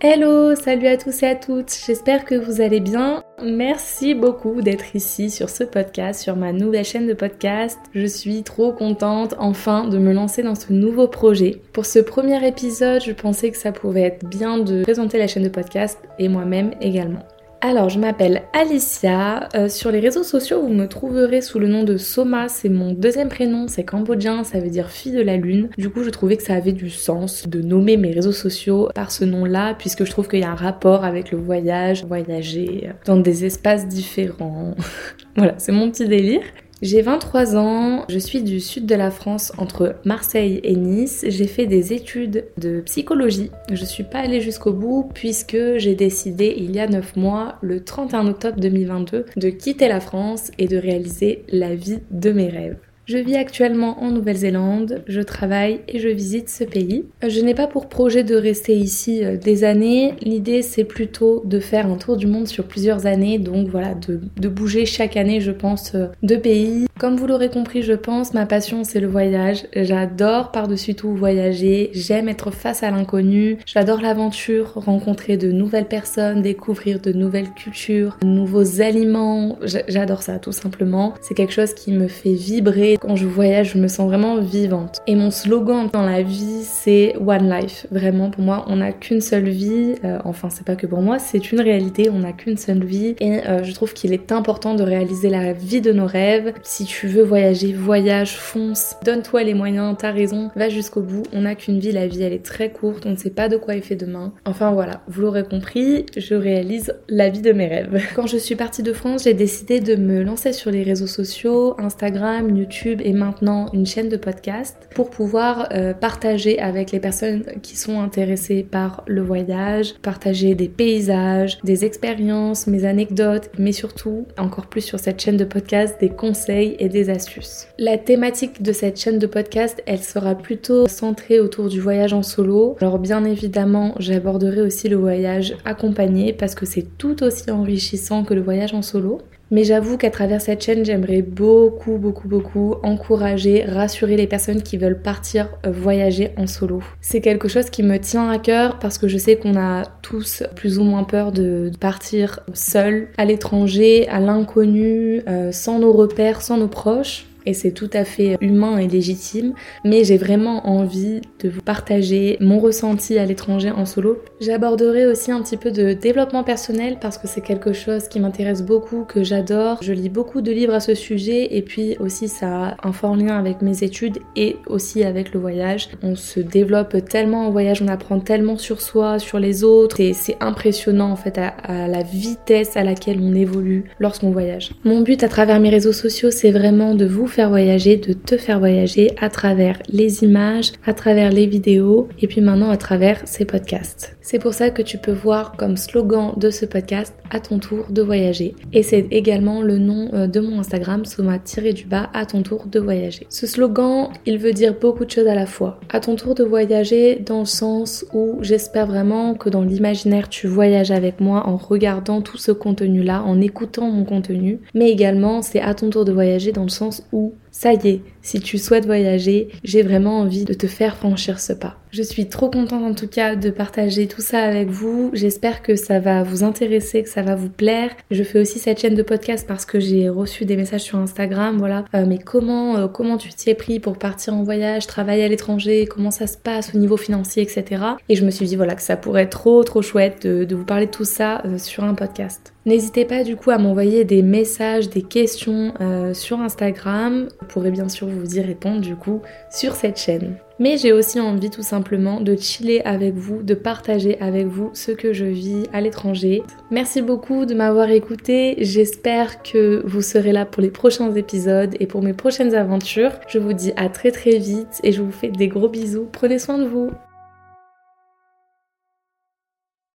Hello, salut à tous et à toutes, j'espère que vous allez bien. Merci beaucoup d'être ici sur ce podcast, sur ma nouvelle chaîne de podcast. Je suis trop contente enfin de me lancer dans ce nouveau projet. Pour ce premier épisode, je pensais que ça pouvait être bien de présenter la chaîne de podcast et moi-même également. Alors, je m'appelle Alicia. Euh, sur les réseaux sociaux, vous me trouverez sous le nom de Soma. C'est mon deuxième prénom, c'est cambodgien, ça veut dire fille de la lune. Du coup, je trouvais que ça avait du sens de nommer mes réseaux sociaux par ce nom-là, puisque je trouve qu'il y a un rapport avec le voyage, voyager dans des espaces différents. voilà, c'est mon petit délire. J'ai 23 ans, je suis du sud de la France entre Marseille et Nice. J'ai fait des études de psychologie. Je suis pas allée jusqu'au bout puisque j'ai décidé il y a 9 mois, le 31 octobre 2022, de quitter la France et de réaliser la vie de mes rêves. Je vis actuellement en Nouvelle-Zélande, je travaille et je visite ce pays. Je n'ai pas pour projet de rester ici euh, des années, l'idée c'est plutôt de faire un tour du monde sur plusieurs années, donc voilà, de, bouger chaque année je pense euh, de pays. Comme vous l'aurez compris je pense, ma passion c'est le voyage, j'adore par-dessus tout voyager, j'aime être face à l'inconnu, j'adore l'aventure, rencontrer de nouvelles personnes, découvrir de nouvelles cultures, de nouveaux aliments, j'adore ça tout simplement. C'est quelque chose qui me fait vibrer quand je voyage, je me sens vraiment vivante. Et mon slogan dans la vie, c'est One Life. Vraiment, pour moi, on n'a qu'une seule vie. Euh, enfin, c'est pas que pour moi, c'est une réalité. On n'a qu'une seule vie. Et euh, je trouve qu'il est important de réaliser la vie de nos rêves. Si tu veux voyager, voyage, fonce. Donne-toi les moyens, t'as raison. Va jusqu'au bout. On n'a qu'une vie. La vie, elle est très courte. On ne sait pas de quoi il fait demain. Enfin, voilà. Vous l'aurez compris, je réalise la vie de mes rêves. Quand je suis partie de France, j'ai décidé de me lancer sur les réseaux sociaux, Instagram, YouTube et maintenant une chaîne de podcast pour pouvoir euh, partager avec les personnes qui sont intéressées par le voyage, partager des paysages, des expériences, mes anecdotes, mais surtout, encore plus sur cette chaîne de podcast, des conseils et des astuces. La thématique de cette chaîne de podcast, elle sera plutôt centrée autour du voyage en solo. Alors bien évidemment, j'aborderai aussi le voyage accompagné parce que c'est tout aussi enrichissant que le voyage en solo. Mais j'avoue qu'à travers cette chaîne, j'aimerais beaucoup, beaucoup, beaucoup encourager, rassurer les personnes qui veulent partir euh, voyager en solo. C'est quelque chose qui me tient à cœur parce que je sais qu'on a tous plus ou moins peur de partir seul à l'étranger, à l'inconnu, euh, sans nos repères, sans nos proches et c'est tout à fait humain et légitime, mais j'ai vraiment envie de vous partager mon ressenti à l'étranger en solo. J'aborderai aussi un petit peu de développement personnel parce que c'est quelque chose qui m'intéresse beaucoup, que j'adore. Je lis beaucoup de livres à ce sujet et puis aussi ça a un fort lien avec mes études et aussi avec le voyage. On se développe tellement en voyage, on apprend tellement sur soi, sur les autres et c'est impressionnant en fait à, à la vitesse à laquelle on évolue lorsqu'on voyage. Mon but à travers mes réseaux sociaux c'est vraiment de vous faire voyager, de te faire voyager à travers les images, à travers les vidéos et puis maintenant à travers ces podcasts. C'est pour ça que tu peux voir comme slogan de ce podcast à ton tour de voyager. Et c'est également le nom euh, de mon Instagram, soma-du-bas à ton tour de voyager. Ce slogan, il veut dire beaucoup de choses à la fois. À ton tour de voyager dans le sens où j'espère vraiment que dans l'imaginaire tu voyages avec moi en regardant tout ce contenu là, en écoutant mon contenu. Mais également c'est à ton tour de voyager dans le sens où o ça y est, si tu souhaites voyager, j'ai vraiment envie de te faire franchir ce pas. Je suis trop contente en tout cas de partager tout ça avec vous. J'espère que ça va vous intéresser, que ça va vous plaire. Je fais aussi cette chaîne de podcast parce que j'ai reçu des messages sur Instagram, voilà. Euh, mais comment euh, comment tu t'y es pris pour partir en voyage, travailler à l'étranger, comment ça se passe au niveau financier, etc. Et je me suis dit voilà que ça pourrait être trop trop chouette de, vous parler de tout ça euh, sur un podcast. N'hésitez pas du coup à m'envoyer des messages, des questions sur Instagram. Je pourrais bien sûr vous y répondre du coup sur cette chaîne. Mais j'ai aussi envie tout simplement de chiller avec vous, de partager avec vous ce que je vis à l'étranger. Merci beaucoup de m'avoir écouté. J'espère que vous serez là pour les prochains épisodes et pour mes prochaines aventures. Je vous dis à très très vite et je vous fais des gros bisous. Prenez soin de vous.